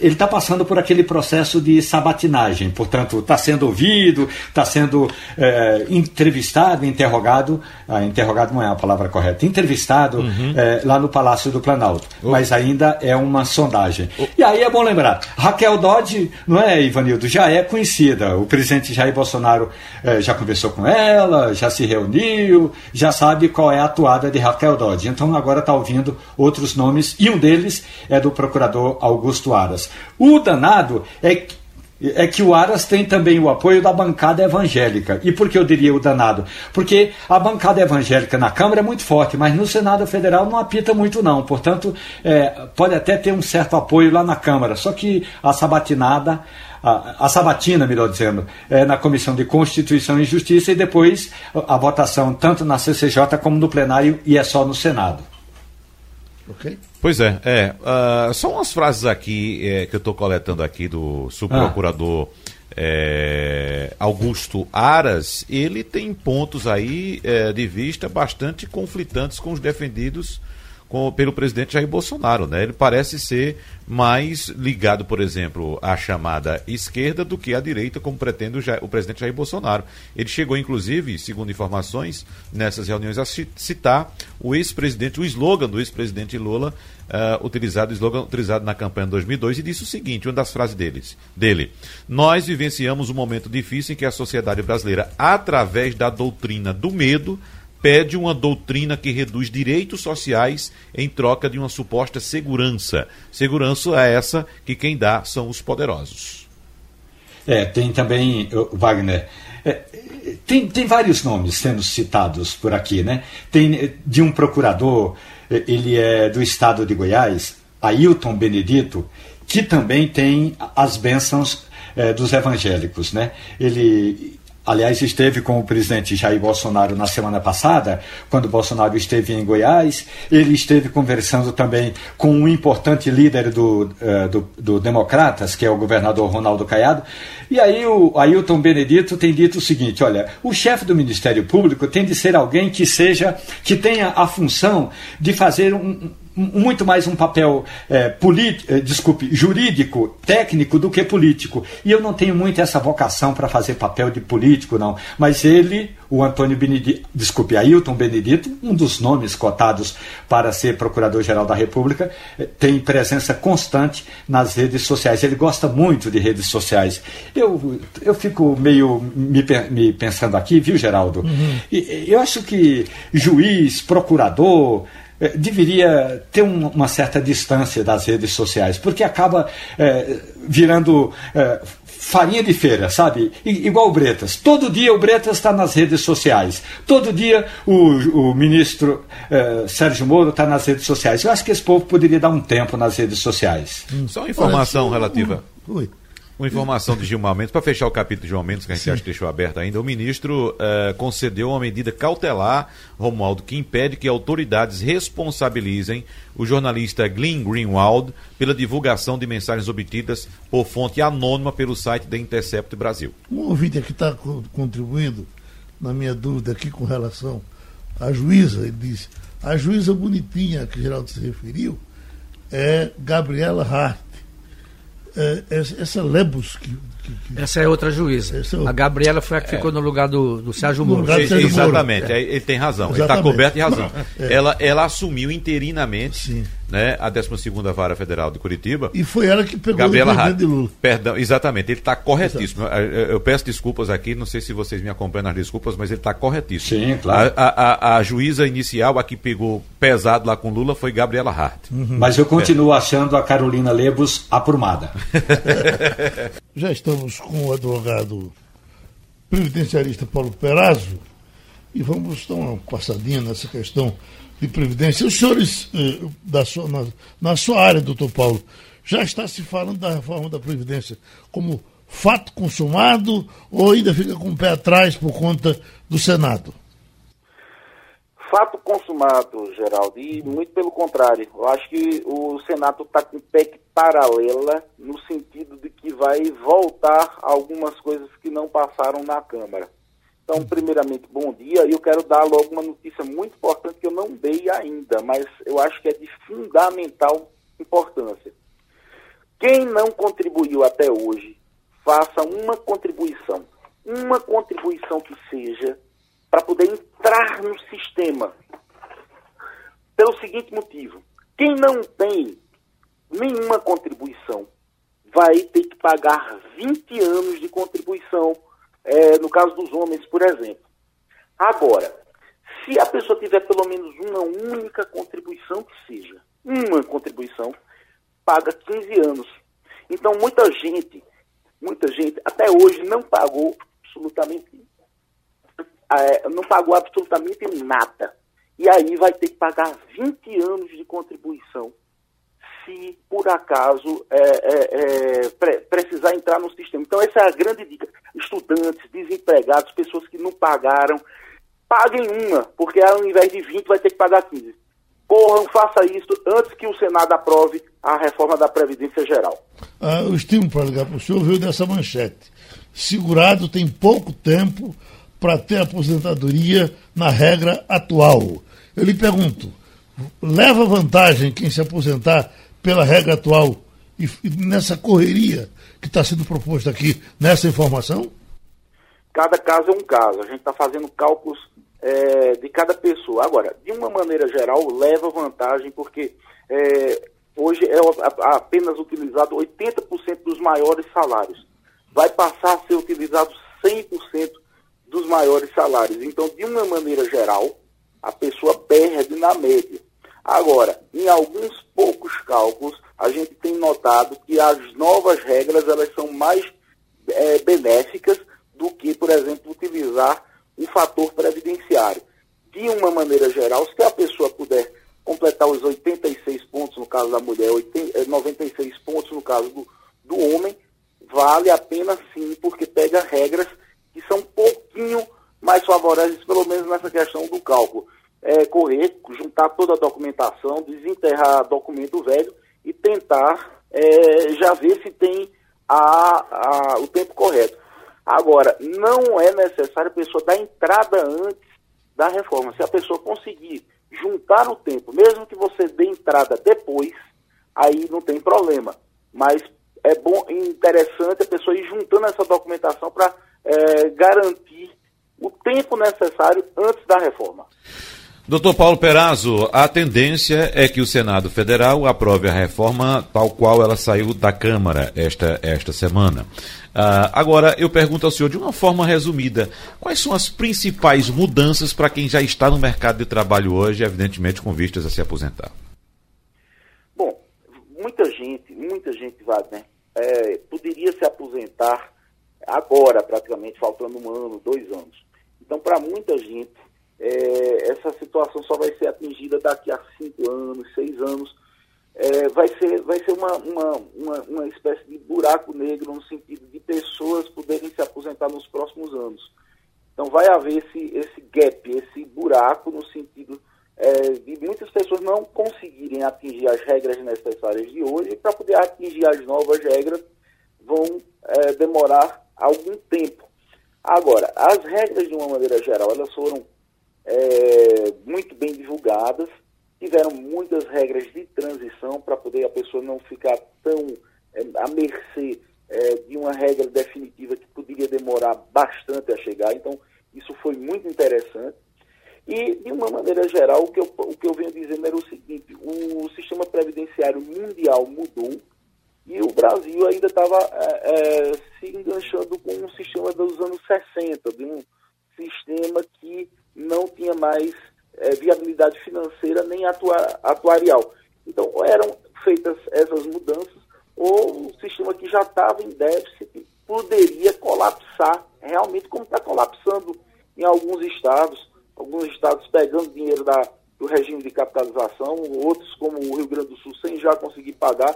C: ele está passando por aquele processo de sabatinagem, portanto, está sendo ouvido, está sendo é, entrevistado, interrogado. Ah, interrogado não é a palavra correta, entrevistado uhum. é, lá no Palácio do Planalto. Oh. Mas ainda é uma sondagem. Oh. E aí é bom lembrar: Raquel Dodge, não é, Ivanildo, já é conhecida. O presidente Jair Bolsonaro é, já conversou com ela, já se reuniu, já sabe qual é a atuada de Raquel Dodge. Então agora está ouvindo outros nomes e um deles é do procurador Augusto Aras. O danado é é que o Aras tem também o apoio da bancada evangélica. E por que eu diria o danado? Porque a bancada evangélica na Câmara é muito forte, mas no Senado Federal não apita muito, não. Portanto, é, pode até ter um certo apoio lá na Câmara. Só que a sabatinada. A, a sabatina, melhor dizendo, é na Comissão de Constituição e Justiça e depois a votação tanto na CCJ como no plenário e é só no Senado.
E: Ok? Pois é, é. Uh, são umas frases aqui é, que eu estou coletando aqui do subprocurador ah. é, Augusto Aras. Ele tem pontos aí é, de vista bastante conflitantes com os defendidos com, pelo presidente Jair Bolsonaro. Né? Ele parece ser mais ligado, por exemplo, à chamada esquerda do que à direita, como pretende o, o presidente Jair Bolsonaro. Ele chegou, inclusive, segundo informações, nessas reuniões, a citar o ex-presidente, o slogan do ex-presidente Lula, uh, utilizado, slogan utilizado na campanha de 2002, e disse o seguinte: uma das frases deles, dele. Nós vivenciamos um momento difícil em que a sociedade brasileira, através da doutrina do medo, pede uma doutrina que reduz direitos sociais em troca de uma suposta segurança. Segurança é essa que quem dá são os poderosos.
C: É, tem também, Wagner, é, tem, tem vários nomes sendo citados por aqui, né? Tem eh, de um procurador, eh, ele é do estado de Goiás, Ailton Benedito, que também tem as bênçãos é, dos evangélicos, né? Ele Aliás, esteve com o presidente Jair Bolsonaro na semana passada, quando Bolsonaro esteve em Goiás. Ele esteve conversando também com um importante líder do, uh, do, do, Democratas, que é o governador Ronaldo Caiado. E aí o Ailton Benedito tem dito o seguinte: olha, o chefe do Ministério Público tem de ser alguém que seja, que tenha a função de fazer um, muito mais um papel é, político, é, desculpe, jurídico, técnico do que político. E eu não tenho muito essa vocação para fazer papel de político, não. Mas ele, o Antônio Benedito, desculpe, Ailton Benedito, um dos nomes cotados para ser Procurador-Geral da República, é, tem presença constante nas redes sociais. Ele gosta muito de redes sociais. Eu, eu fico meio me, me pensando aqui, viu, Geraldo? Uhum. Eu acho que juiz, procurador, é, deveria ter um, uma certa distância das redes sociais, porque acaba é, virando é, farinha de feira, sabe? I, igual o Bretas. Todo dia o Bretas está nas redes sociais. Todo dia o, o ministro é, Sérgio Moro está nas redes sociais. Eu acho que esse povo poderia dar um tempo nas redes sociais.
E: Hum, só uma informação relativa. Ui. Uma informação de Gilmar Mendes, para fechar o capítulo de Gilmar Mendes, que a gente Sim. acha que deixou aberto ainda, o ministro eh, concedeu uma medida cautelar, Romualdo, que impede que autoridades responsabilizem o jornalista Glenn Greenwald pela divulgação de mensagens obtidas por fonte anônima pelo site da Intercept Brasil.
B: Um ouvinte aqui está contribuindo na minha dúvida aqui com relação à juíza, ele disse, a juíza bonitinha que Geraldo se referiu é Gabriela Hart é, essa Lebus que,
D: que, que, Essa é outra juíza. É A Gabriela foi a que é. ficou no lugar do, do Sérgio Moro.
E: Sérgio Exatamente, Moro. ele tem razão, tá Exatamente. ele está coberto de razão. É. Ela, ela assumiu interinamente Sim né, a 12 Vara Federal de Curitiba.
B: E foi ela que pegou
E: Gabriela o presidente de Lula. Perdão, exatamente, ele está corretíssimo. Exato. Eu peço desculpas aqui, não sei se vocês me acompanham nas desculpas, mas ele está corretíssimo.
C: Sim, claro.
E: A, a, a, juíza inicial, a que pegou pesado lá com Lula, foi Gabriela Hart.
C: Uhum. Mas eu continuo é. achando a Carolina Lebos aprumada.
B: Já estamos com o advogado previdenciarista Paulo Perazzo e vamos dar uma passadinha nessa questão de Previdência. Os senhores, eh, da sua, na, na sua área, doutor Paulo, já está se falando da reforma da Previdência como fato consumado ou ainda fica com o pé atrás por conta do Senado?
F: Fato consumado, Geraldo, e muito pelo contrário. Eu acho que o Senado está com PEC paralela no sentido de que vai voltar algumas coisas que não passaram na Câmara. Então, primeiramente, bom dia. E eu quero dar logo uma notícia muito importante que eu não dei ainda, mas eu acho que é de fundamental importância. Quem não contribuiu até hoje, faça uma contribuição. Uma contribuição que seja para poder entrar no sistema. Pelo seguinte motivo: quem não tem nenhuma contribuição vai ter que pagar 20 anos de contribuição é, no caso dos homens, por exemplo. Agora, se a pessoa tiver pelo menos uma única contribuição que seja, uma contribuição, paga 15 anos. Então, muita gente muita gente até hoje não pagou absolutamente, é, não pagou absolutamente nada. E aí vai ter que pagar 20 anos de contribuição se por acaso é, é, é, pre precisar entrar no sistema. Então essa é a grande dica. Estudantes, desempregados, pessoas que não pagaram, paguem uma, porque ao invés de 20 vai ter que pagar 15. Corram, faça isso antes que o Senado aprove a reforma da Previdência Geral.
B: Ah, o estímulo para ligar para o senhor veio dessa manchete. Segurado tem pouco tempo para ter aposentadoria na regra atual. Eu lhe pergunto, leva vantagem quem se aposentar pela regra atual e, e nessa correria que está sendo proposta aqui, nessa informação?
F: Cada caso é um caso. A gente está fazendo cálculos é, de cada pessoa. Agora, de uma maneira geral, leva vantagem, porque é, hoje é apenas utilizado 80% dos maiores salários. Vai passar a ser utilizado 100% dos maiores salários. Então, de uma maneira geral, a pessoa perde na média. Agora, em alguns poucos cálculos, a gente tem notado que as novas regras elas são mais é, benéficas do que, por exemplo, utilizar um fator previdenciário. De uma maneira geral, se a pessoa puder completar os 86 pontos no caso da mulher, 80, 96 é, pontos no caso do, do homem, vale a pena sim, porque pega regras que são um pouquinho mais favoráveis, pelo menos nessa questão do cálculo. É, correr, juntar toda a documentação, desenterrar documento velho e tentar é, já ver se tem a, a, o tempo correto. Agora, não é necessário a pessoa dar entrada antes da reforma. Se a pessoa conseguir juntar o tempo, mesmo que você dê entrada depois, aí não tem problema. Mas é bom, interessante a pessoa ir juntando essa documentação para é, garantir o tempo necessário antes da reforma.
E: Doutor Paulo Perazzo, a tendência é que o Senado Federal aprove a reforma tal qual ela saiu da Câmara esta, esta semana. Uh, agora, eu pergunto ao senhor, de uma forma resumida, quais são as principais mudanças para quem já está no mercado de trabalho hoje, evidentemente com vistas a se aposentar?
F: Bom, muita gente, muita gente, Wagner, é, poderia se aposentar agora, praticamente, faltando um ano, dois anos. Então, para muita gente, é, essa situação só vai ser atingida daqui a cinco anos, seis anos. É, vai ser, vai ser uma, uma, uma, uma, espécie de buraco negro no sentido de pessoas poderem se aposentar nos próximos anos. Então vai haver esse, esse gap, esse buraco no sentido é, de muitas pessoas não conseguirem atingir as regras necessárias de hoje para poder atingir as novas regras vão é, demorar algum tempo. Agora, as regras de uma maneira geral, elas foram é, muito bem divulgadas, tiveram muitas regras de transição para poder a pessoa não ficar tão é, à mercê é, de uma regra definitiva que poderia demorar bastante a chegar. Então, isso foi muito interessante. E, de uma maneira geral, o que eu, o que eu venho dizendo era o seguinte: o sistema previdenciário mundial mudou e o Brasil ainda estava é, é, se enganchando com um sistema dos anos 60, de um sistema que não tinha mais é, viabilidade financeira nem atua, atuarial. Então, ou eram feitas essas mudanças, ou o sistema que já estava em déficit poderia colapsar, realmente como está colapsando em alguns estados, alguns estados pegando dinheiro da, do regime de capitalização, outros, como o Rio Grande do Sul, sem já conseguir pagar,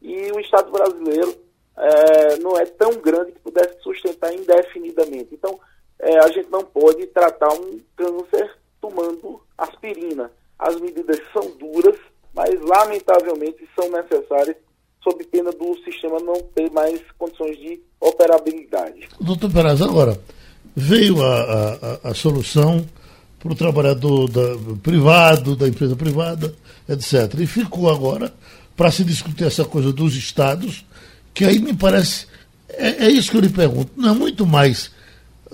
F: e o Estado brasileiro é, não é tão grande que pudesse sustentar indefinidamente. Então, é, a gente não pode tratar um câncer tomando aspirina. As medidas são duras, mas lamentavelmente são necessárias sob pena do sistema não ter mais condições de operabilidade.
B: Doutor Peraz, agora, veio a, a, a solução para o trabalhador da, privado, da empresa privada, etc. E ficou agora para se discutir essa coisa dos estados, que aí me parece, é, é isso que eu lhe pergunto, não é muito mais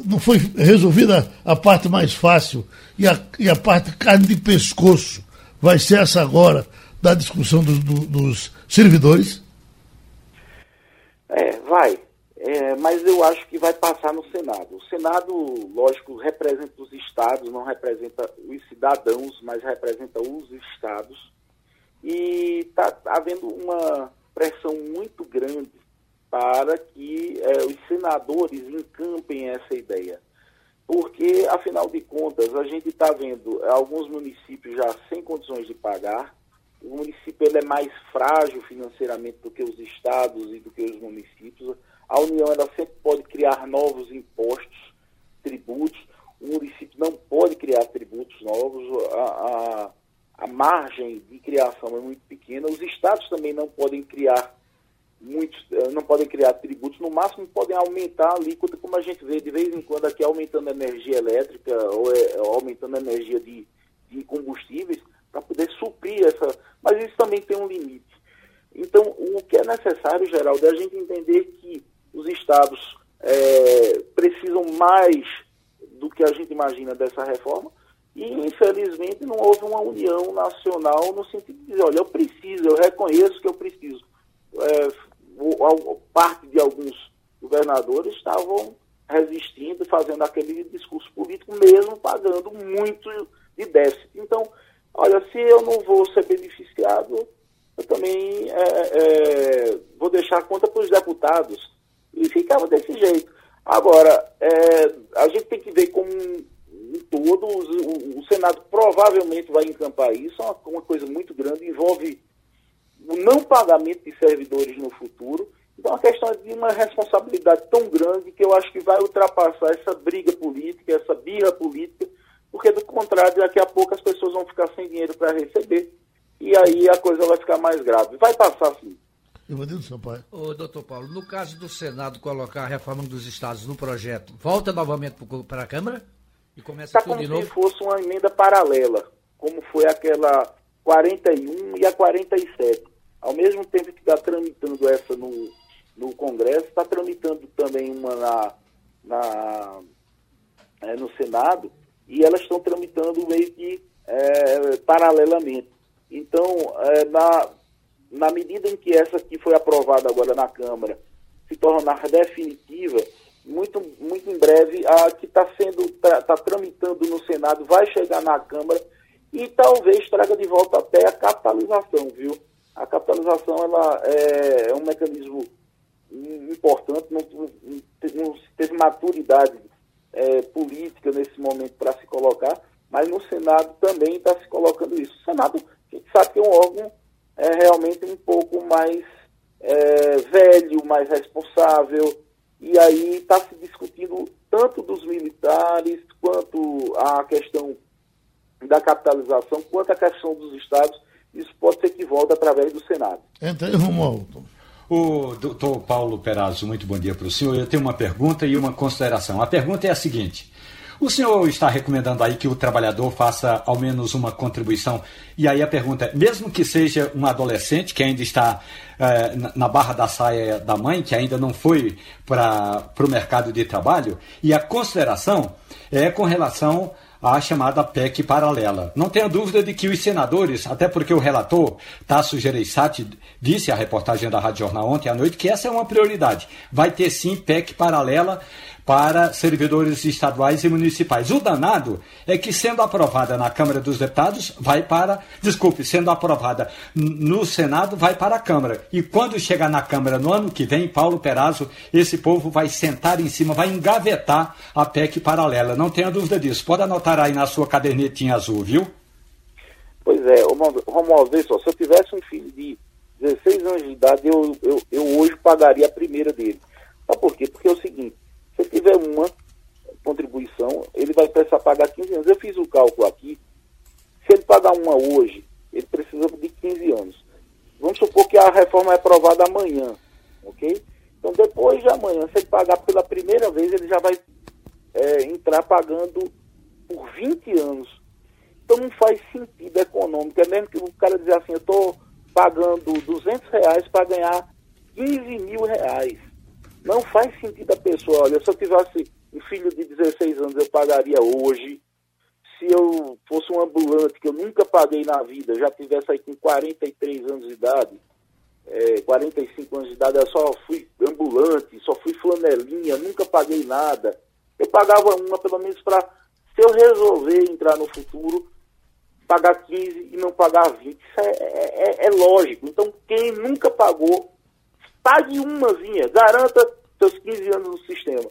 B: não foi resolvida a parte mais fácil e a, e a parte carne de pescoço vai ser essa agora da discussão do, do, dos servidores?
F: É, vai. É, mas eu acho que vai passar no Senado. O Senado, lógico, representa os estados, não representa os cidadãos, mas representa os estados. E está havendo uma pressão muito grande para que é, os senadores encampem essa ideia. Porque, afinal de contas, a gente está vendo alguns municípios já sem condições de pagar, o município ele é mais frágil financeiramente do que os estados e do que os municípios. A União ela sempre pode criar novos impostos, tributos. O município não pode criar tributos novos. A, a, a margem de criação é muito pequena. Os estados também não podem criar muitos, eh, não podem criar tributos. No máximo podem aumentar a alíquota, como a gente vê de vez em quando aqui aumentando a energia elétrica ou, é, aumentando a energia de, de combustíveis para poder suprir essa. Mas isso também tem um limite. Então, o que é necessário, Geraldo, é a gente entender que os estados é, precisam mais do que a gente imagina dessa reforma e, infelizmente, não houve uma união nacional no sentido de dizer, olha, eu preciso, eu reconheço que eu preciso. É, parte de alguns governadores estavam resistindo, fazendo aquele discurso político, mesmo pagando muito de déficit. Então, olha, se eu não vou ser beneficiado, eu também é, é, vou deixar a conta para os deputados. E ficava desse jeito. Agora, é, a gente tem que ver como um todo, o, o, Senado provavelmente vai encampar isso, é uma, uma coisa muito grande, envolve o não pagamento de servidores no futuro. Então, a questão é de uma responsabilidade tão grande que eu acho que vai ultrapassar essa briga política, essa birra política, porque do contrário, daqui a pouco as pessoas vão ficar sem dinheiro para receber e aí a coisa vai ficar mais grave. Vai passar sim.
B: Ivanildo Sampaio.
D: Ô, doutor Paulo, no caso do Senado colocar a reforma dos estados no projeto, volta novamente para a Câmara e começa
F: tá
D: tudo de
F: novo?
D: como
F: se fosse uma emenda paralela, como foi aquela 41 e a 47. Ao mesmo tempo que está tramitando essa no, no Congresso, está tramitando também uma na, na é, no Senado, e elas estão tramitando meio que é, paralelamente. Então, é, na, na medida em que essa aqui foi aprovada agora na Câmara se tornar definitiva, muito, muito em breve, a que está sendo, está tá tramitando no Senado vai chegar na Câmara e talvez traga de volta até a capitalização, viu? A capitalização ela é, é um mecanismo importante, não, não, teve maturidade é, política nesse momento para se colocar, mas no Senado também está se colocando isso. O Senado, a gente sabe que é um órgão é, realmente um pouco mais é, velho, mais responsável, e aí está se discutindo tanto dos militares, quanto a questão da capitalização, quanto a questão dos estados, isso pode ser que volte através do Senado.
B: Entra aí, Romualdo.
C: O doutor Paulo Perazzo, muito bom dia para o senhor. Eu tenho uma pergunta e uma consideração. A pergunta é a seguinte: o senhor está recomendando aí que o trabalhador faça ao menos uma contribuição? E aí a pergunta é: mesmo que seja um adolescente que ainda está é, na barra da saia da mãe, que ainda não foi para o mercado de trabalho, e a consideração é com relação a chamada PEC paralela. Não tenha dúvida de que os senadores, até porque o relator, Tasso Gereissati, disse à reportagem da Rádio Jornal ontem à noite que essa é uma prioridade. Vai ter sim PEC paralela para servidores estaduais e municipais. O danado é que, sendo aprovada na Câmara dos Deputados, vai para. Desculpe, sendo aprovada no Senado, vai para a Câmara. E quando chegar na Câmara no ano que vem, Paulo Perazzo, esse povo vai sentar em cima, vai engavetar a PEC paralela. Não tenha dúvida disso. Pode anotar aí na sua cadernetinha azul, viu?
F: Pois é, Romualdo, vê só, se eu tivesse um filho de 16 anos de idade, eu, eu, eu hoje pagaria a primeira dele. Sabe por quê? Porque é o seguinte, se tiver uma contribuição, ele vai precisar pagar 15 anos. Eu fiz o cálculo aqui. Se ele pagar uma hoje, ele precisa de 15 anos. Vamos supor que a reforma é aprovada amanhã, ok? Então, depois de amanhã, se ele pagar pela primeira vez, ele já vai é, entrar pagando por 20 anos. Então, não faz sentido econômico. É mesmo que o cara dizer assim, eu estou pagando 200 reais para ganhar 15 mil reais. Não faz sentido a pessoa, olha, se eu tivesse um filho de 16 anos, eu pagaria hoje. Se eu fosse um ambulante, que eu nunca paguei na vida, já tivesse aí com 43 anos de idade, é, 45 anos de idade, eu só fui ambulante, só fui flanelinha, nunca paguei nada. Eu pagava uma, pelo menos, para, se eu resolver entrar no futuro, pagar 15 e não pagar 20. Isso é, é, é, é lógico. Então, quem nunca pagou pague umazinha, garanta seus 15 anos no sistema.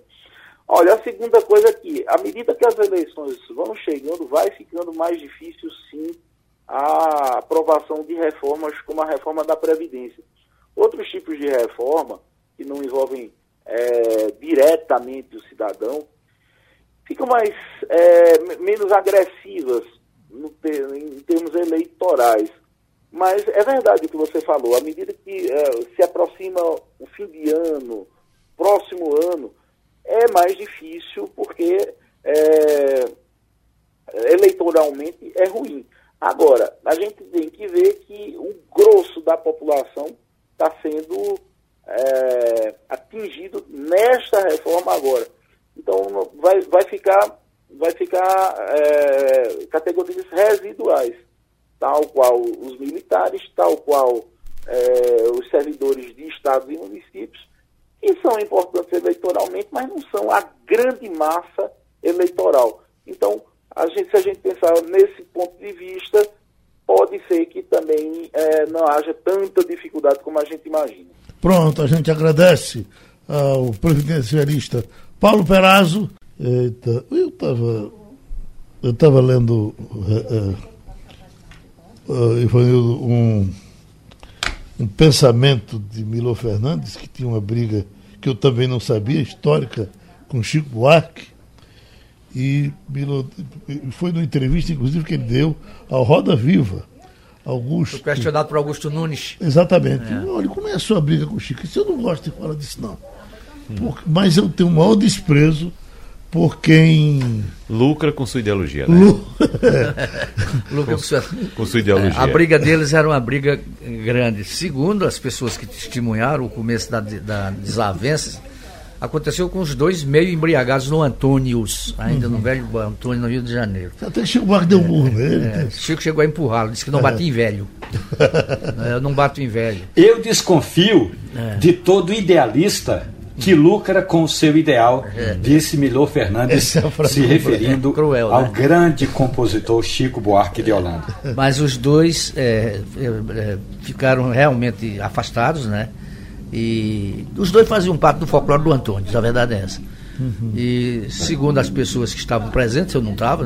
F: Olha, a segunda coisa aqui, à medida que as eleições vão chegando, vai ficando mais difícil, sim, a aprovação de reformas como a reforma da Previdência. Outros tipos de reforma, que não envolvem é, diretamente o cidadão, ficam mais, é, menos agressivas em termos eleitorais. Mas é verdade o que você falou, à medida que é, se aproxima o fim de ano, próximo ano, é mais difícil porque é, eleitoralmente é ruim. Agora, a gente tem que ver que o grosso da população está sendo é, atingido nesta reforma agora. Então vai, vai ficar, vai ficar é, categorias residuais, tal qual os militares, tal qual é, os servidores de estados e municípios, que são importantes eleitoralmente, mas não são a grande massa eleitoral. Então, a gente, se a gente pensar nesse ponto de vista, pode ser que também é, não haja tanta dificuldade como a gente imagina.
B: Pronto, a gente agradece ao previdencialista Paulo Perazzo. Eita, eu estava eu estava lendo uh, uh, um, um pensamento de Milo Fernandes, que tinha uma briga que eu também não sabia, histórica, com Chico Buarque. E Milo, foi numa entrevista, inclusive, que ele deu ao Roda Viva Augusto. Foi
D: questionado por Augusto Nunes.
B: Exatamente. É. Olha, como é a sua briga com o Chico? Isso eu não gosto de falar disso, não. Hum. mas eu tenho o maior desprezo por quem.
E: Lucra com sua ideologia, né? Lu...
D: Lucra com sua... com sua ideologia. A briga deles era uma briga grande. Segundo as pessoas que testemunharam o começo da, da desavença, Aconteceu com os dois meio embriagados no Antônios, ainda uhum. no velho Antônio, no Rio de Janeiro.
B: Até Chico Buarque deu um murro nele.
D: É, Chico chegou a empurrá-lo, disse que não é. bate em velho. Eu não bato em velho.
C: Eu desconfio é. de todo idealista que lucra com o seu ideal, é. disse Milor Fernandes, é se referindo cruel, ao né? grande compositor Chico Buarque de Holanda.
D: Mas os dois é, é, ficaram realmente afastados, né? E os dois faziam parte do folclore do Antônio, a verdade é essa. Uhum. E segundo as pessoas que estavam presentes, eu não estava,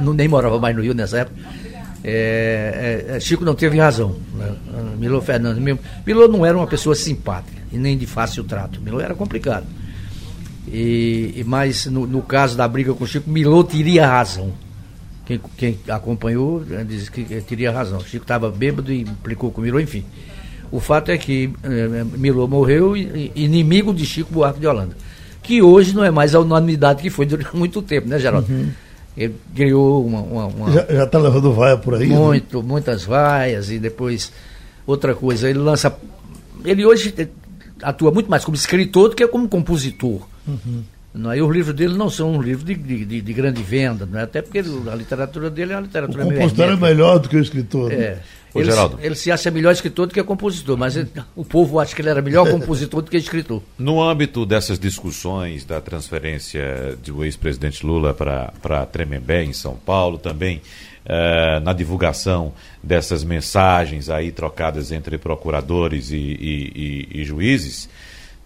D: não, nem morava mais no Rio nessa época, é, é, é Chico não teve razão. Né? Milo Fernandes mesmo. Milo não era uma pessoa simpática e nem de fácil trato. Milo era complicado. E, mas no, no, caso da briga com Chico, Milo teria razão. Quem, quem acompanhou né, disse que teria razão. Chico estava bêbado e implicou com Milo, enfim. O fato é que eh, Milô morreu inimigo de Chico Buarque de Holanda, que hoje não é mais a unanimidade que foi durante muito tempo, né, Geraldo? Uhum. Ele criou uma. uma, uma
B: já está levando vaia por aí?
D: Né? Muito, né? muitas vaias, e depois, outra coisa, ele lança. Ele hoje atua muito mais como escritor do que como compositor. Uhum. Não é? E os livros dele não são um livro de, de, de, grande venda, não é? até porque a literatura dele é uma literatura
B: o compositor é melhor do que o escritor.
D: Né? Ô, ele, Geraldo. ele se acha melhor escritor do que compositor, mas ele, o povo acha que ele era melhor compositor do que escritor.
E: No âmbito dessas discussões da transferência do ex-presidente Lula para Tremembé, em São Paulo, também uh, na divulgação dessas mensagens aí trocadas entre procuradores e, e, e, e juízes,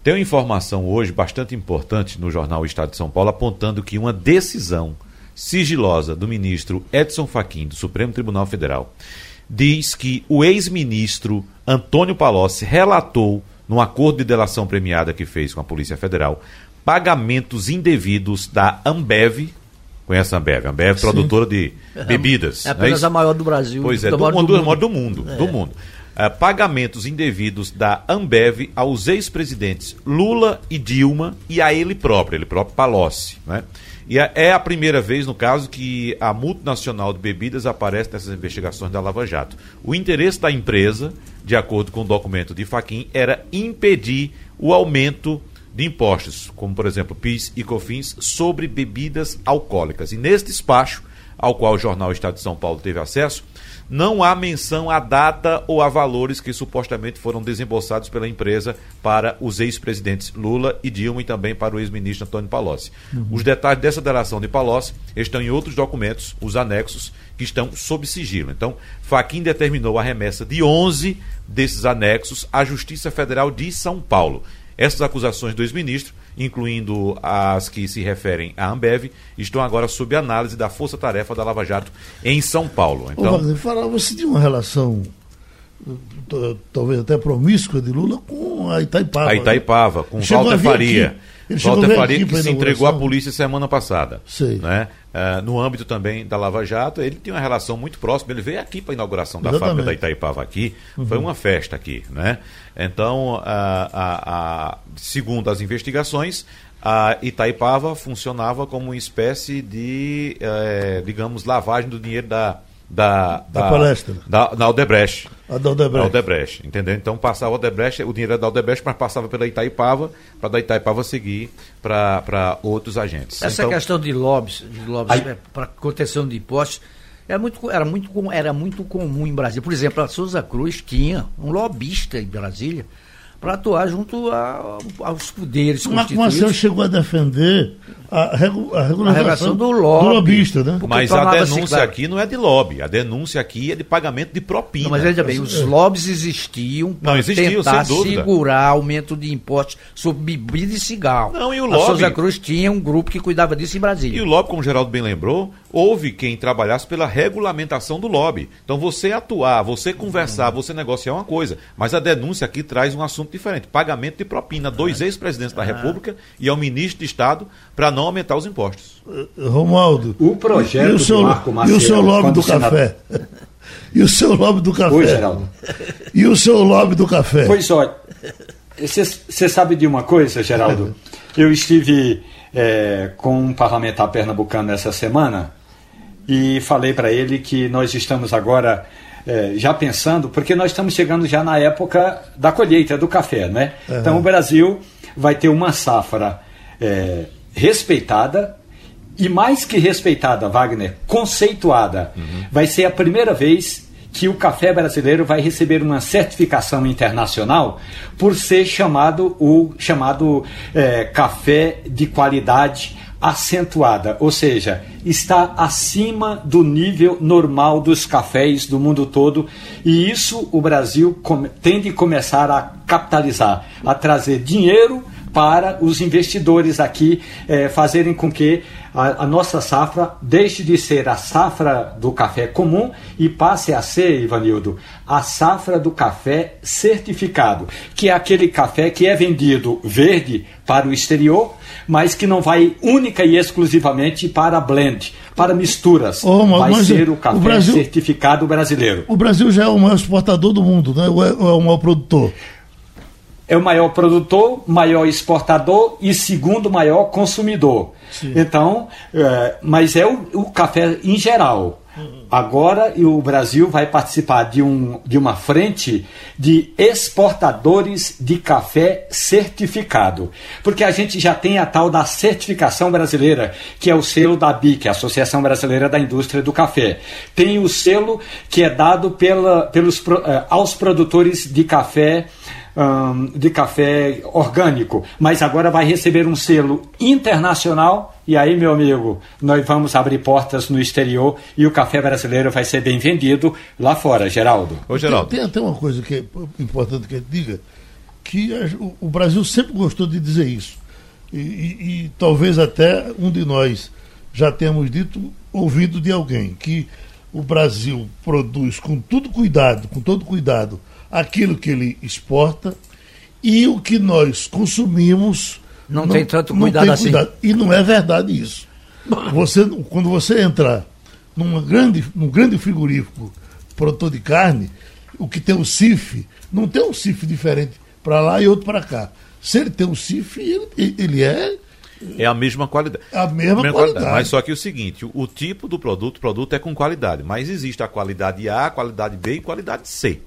E: tem uma informação hoje bastante importante no jornal Estado de São Paulo apontando que uma decisão sigilosa do ministro Edson Fachin do Supremo Tribunal Federal diz que o ex-ministro Antônio Palocci relatou, num acordo de delação premiada que fez com a Polícia Federal, pagamentos indevidos da Ambev. Conhece a Ambev? A Ambev, é produtora de bebidas.
D: É apenas é a maior do Brasil.
E: Pois é, do, do, do, mundo. do mundo. É. Do mundo. Uh, pagamentos indevidos da Ambev aos ex-presidentes Lula e Dilma e a ele próprio, ele próprio Palocci. Né? E é, a primeira vez, no caso, que a multinacional de bebidas aparece nessas investigações da Lava Jato. O interesse da empresa, de acordo com o documento de Faquim, era impedir o aumento de impostos, como por exemplo PIS e COFINS, sobre bebidas alcoólicas. E nesse despacho, ao qual o jornal Estado de São Paulo teve acesso, não há menção à data ou a valores que supostamente foram desembolsados pela empresa para os ex-presidentes Lula e Dilma e também para o ex-ministro Antônio Palocci. Uhum. Os detalhes dessa delação de Palocci estão em outros documentos, os anexos, que estão sob sigilo. Então, Faquim determinou a remessa de 11 desses anexos à Justiça Federal de São Paulo. Essas acusações do ex-ministro incluindo as que se referem à Ambev, estão agora sob análise da Força Tarefa da Lava Jato em São Paulo.
B: Então, Ô, Wagner, fala, você tinha uma relação talvez até promíscua de Lula com a Itaipava.
E: A né? Itaipava, com Walter Faria. Walter Faria que se entregou à polícia semana passada. Sei. Né? Uh, no âmbito também da Lava Jato, ele tinha uma relação muito próxima. Ele veio aqui para a inauguração da Exatamente. fábrica da Itaipava aqui. Uhum. Foi uma festa aqui. Né? Então, uh, uh, segundo as investigações, a Itaipava funcionava como uma espécie de, eh, digamos, lavagem do dinheiro da, da, da, da palestra. Da, da Aldebrecht.
B: A da Aldebrecht.
E: Aldebrecht, entendeu? Então passava o Aldebrecht, o dinheiro era da Aldebrecht, mas passava pela Itaipava, para da Itaipava seguir para outros agentes.
D: Essa
E: então,
D: questão de lobbies, de lobbies é, para contenção de impostos, era muito, era, muito, era muito comum em Brasília. Por exemplo, a Souza Cruz tinha um lobista em Brasília para atuar junto a, aos poderes
B: Mas o Marcelo chegou a defender a, regu, a regulamentação
D: do, lobby, do
B: lobista, né?
E: Mas a denúncia claro. aqui não é de lobby, a denúncia aqui é de pagamento de propina. Não,
D: mas veja bem, os lobbies existiam para tentar segurar aumento de impostos sobre bebida e cigarro.
E: Não, e o lobby...
D: A Souza Cruz tinha um grupo que cuidava disso em Brasília.
E: E o lobby, como o Geraldo bem lembrou, houve quem trabalhasse pela regulamentação do lobby. Então você atuar, você conversar, você negociar é uma coisa, mas a denúncia aqui traz um assunto diferente, pagamento de propina, dois ex-presidentes da República e ao ministro de Estado para não aumentar os impostos.
B: Romualdo.
C: O projeto
B: e o seu, Marco Maciel, E o seu lobby do café. E o seu lobby do café. Oi, Geraldo. E o seu lobby do café.
C: Pois olha, você sabe de uma coisa, Geraldo? Eu estive é, com um parlamentar pernambucano essa semana e falei para ele que nós estamos agora é, já pensando, porque nós estamos chegando já na época da colheita do café, né? Uhum. Então o Brasil vai ter uma safra é, respeitada e mais que respeitada, Wagner, conceituada. Uhum. Vai ser a primeira vez que o café brasileiro vai receber uma certificação internacional por ser chamado o chamado é, café de qualidade acentuada, ou seja, está acima do nível normal dos cafés do mundo todo e isso o Brasil tem de começar a capitalizar, a trazer dinheiro para os investidores aqui é, fazerem com que a, a, nossa safra deixe de ser a safra do café comum e passe a ser, Ivanildo, a safra do café certificado, que é aquele café que é vendido verde para o exterior, mas que não vai única e exclusivamente para blend, para misturas. Oh, vai ser o café o Brasil, certificado brasileiro.
B: O Brasil já é o maior exportador do mundo, né? ou é, ou é o maior produtor?
C: é o maior produtor, maior exportador e segundo maior consumidor. Sim. Então, é, mas é o, o, café em geral. Agora o Brasil vai participar de, um, de uma frente de exportadores de café certificado. Porque a gente já tem a tal da certificação brasileira, que é o selo da BIC, a Associação Brasileira da Indústria do Café. Tem o selo que é dado pela, pelos, eh, aos produtores de café um, de café orgânico, mas agora vai receber um selo internacional. E aí, meu amigo, nós vamos abrir portas no exterior e o café brasileiro vai ser bem vendido lá fora, Geraldo.
B: Ô, Geraldo. Tem, tem até uma coisa que é importante que gente diga, que o Brasil sempre gostou de dizer isso. E, e, e talvez até um de nós já temos dito, ouvido de alguém, que o Brasil produz com todo cuidado, com todo cuidado, aquilo que ele exporta e o que nós consumimos.
D: Não, não tem tanto cuidado tem assim. Cuidado.
B: E não é verdade isso. Você, quando você entrar num grande, num grande frigorífico produtor de carne, o que tem o CIF, não tem um CIF diferente para lá e outro para cá. Se ele tem um CIF, ele, ele é
E: é a mesma qualidade.
B: A mesma, a mesma qualidade. qualidade.
E: Mas só que o seguinte, o, o, tipo do produto, o produto é com qualidade, mas existe a qualidade A, a qualidade B e qualidade C.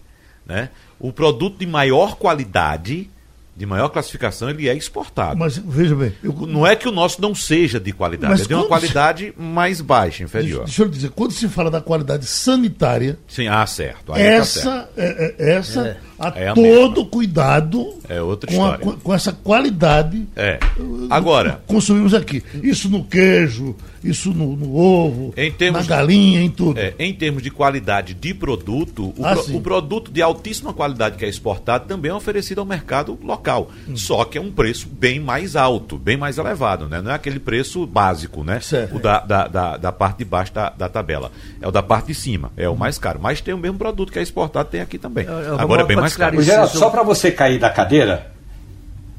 E: Né? O produto de maior qualidade de maior classificação, ele é exportado.
B: Mas veja bem.
E: Eu... Não é que o nosso não seja de qualidade, Mas é de uma qualidade se... mais baixa, inferior.
B: Deixa, deixa, eu dizer, quando se fala da qualidade sanitária.
E: Sim, ah, certo. Aí
B: tá essa, tá certo. É, é, essa é. a é todo a cuidado
E: é outra
B: com,
E: a,
B: com, com, essa qualidade.
E: É. Agora.
B: Consumimos aqui. Isso no queijo, isso no, no ovo,
E: termos,
B: na galinha, em tudo.
E: É, em termos de qualidade de produto, o, ah, pro, o produto de altíssima qualidade que é exportado também é oferecido ao mercado local. Hum. Só que é um preço bem mais alto, bem mais elevado, né? Não é aquele preço básico, né? Certo. O da, da, da, da, parte de baixo da, da tabela. É o da parte de cima, é o hum. mais caro. Mas tem o mesmo produto que é exportado, tem aqui também. Eu, eu Agora é bem mais caro.
C: Geraldo, só para você cair da cadeira,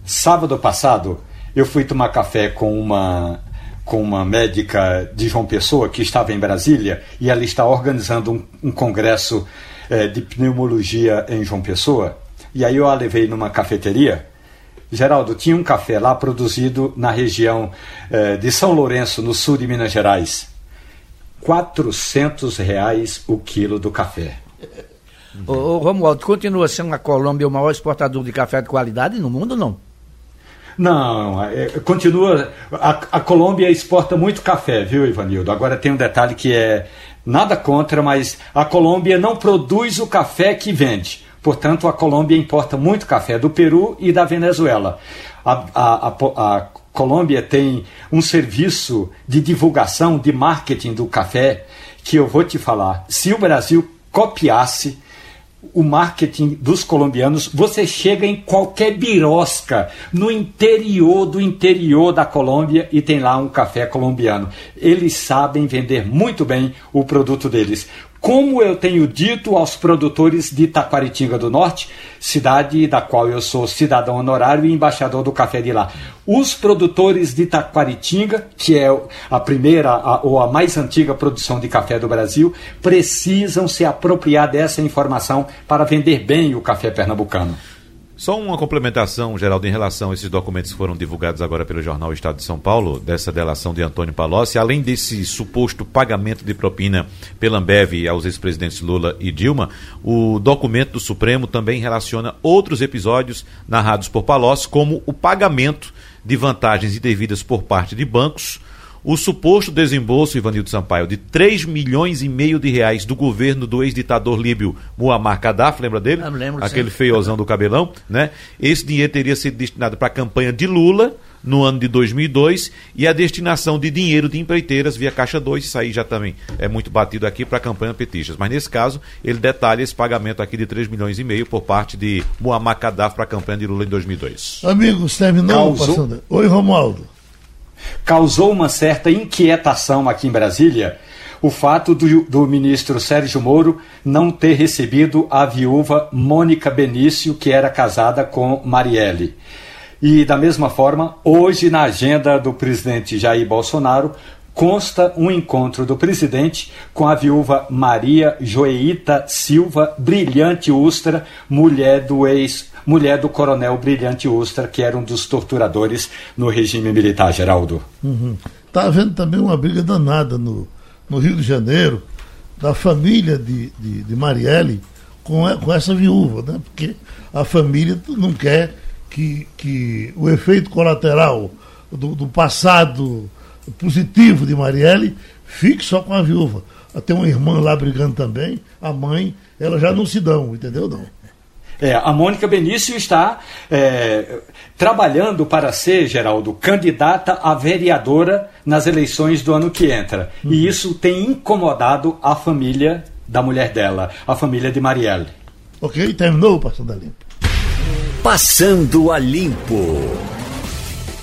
C: sábado passado eu fui tomar café com uma com uma médica de João Pessoa que estava em Brasília e ela está organizando um, um congresso é, de pneumologia em João Pessoa. E aí eu a levei numa cafeteria. Geraldo, tinha um café lá produzido na região é, de São Lourenço, no sul de Minas Gerais. 400 reais o quilo do café.
D: Ô, ô Romualdo, continua sendo a Colômbia o maior exportador de café de qualidade no mundo, não?
C: Não, é, continua. A, a, Colômbia exporta muito café, viu, Ivanildo? Agora tem um detalhe que é nada contra, mas a Colômbia não produz o café que vende. Portanto, a Colômbia importa muito café do Peru e da Venezuela. A, a, a Colômbia tem um serviço de divulgação, de marketing do café, que eu vou te falar. Se o Brasil copiasse o marketing dos colombianos, você chega em qualquer birosca no interior do interior da Colômbia e tem lá um café colombiano. Eles sabem vender muito bem o produto deles como eu tenho dito aos produtores de Taquaritinga do Norte, cidade da qual eu sou cidadão honorário e embaixador do café de lá. Os produtores de Taquaritinga, que é a primeira a, ou a mais antiga produção de café do Brasil, precisam se apropriar dessa informação para vender bem o café pernambucano.
E: Só uma complementação, Geraldo, em relação a esses documentos que foram divulgados agora pelo jornal Estado de São Paulo, dessa delação de Antônio Palocci, além desse suposto pagamento de propina pela Ambev aos ex-presidentes Lula e Dilma, o documento do Supremo também relaciona outros episódios narrados por Palocci, como o pagamento de vantagens indevidas por parte de bancos, o suposto desembolso, Ivanildo Sampaio, de 3 milhões e meio de reais do governo do ex-ditador líbio Muammar Gaddafi, lembra dele? Eu lembro, Aquele sim. feiozão do cabelão, né? Esse dinheiro teria sido destinado para a campanha de Lula no ano de 2002 e a destinação de dinheiro de empreiteiras via Caixa 2, isso aí já também é muito batido aqui para a campanha petistas. Mas nesse caso, ele detalha esse pagamento aqui de 3 milhões e meio por parte de Muammar Gaddafi para a campanha de Lula em 2002.
B: Amigos, terminou Causou... passando. Oi, Romualdo
C: causou uma certa inquietação aqui em Brasília o fato do, do, ministro Sérgio Moro não ter recebido a viúva Mônica Benício, que era casada com Marielle. E, da mesma forma, hoje, na agenda do presidente Jair Bolsonaro, consta um encontro do presidente com a viúva Maria Joeita Silva Brilhante Ustra, mulher do ex mulher do coronel Brilhante Ustra, que era um dos torturadores no regime militar, Geraldo.
B: Uhum. Tá havendo também uma briga danada no, no Rio de Janeiro, da família de, de, de Marielle com, com essa viúva, né? porque a família não quer que, que o efeito colateral do, do passado positivo de Marielle fique só com a viúva. Tem uma irmã lá brigando também, a mãe, ela já não se dão, entendeu? Não.
C: É, a Mônica Benício está é, trabalhando para ser, Geraldo, candidata a vereadora nas eleições do ano que entra. Uhum. E isso tem incomodado a família da mulher dela, a família de Marielle.
B: Ok, terminou o Passando a Limpo.
A: Passando a Limpo.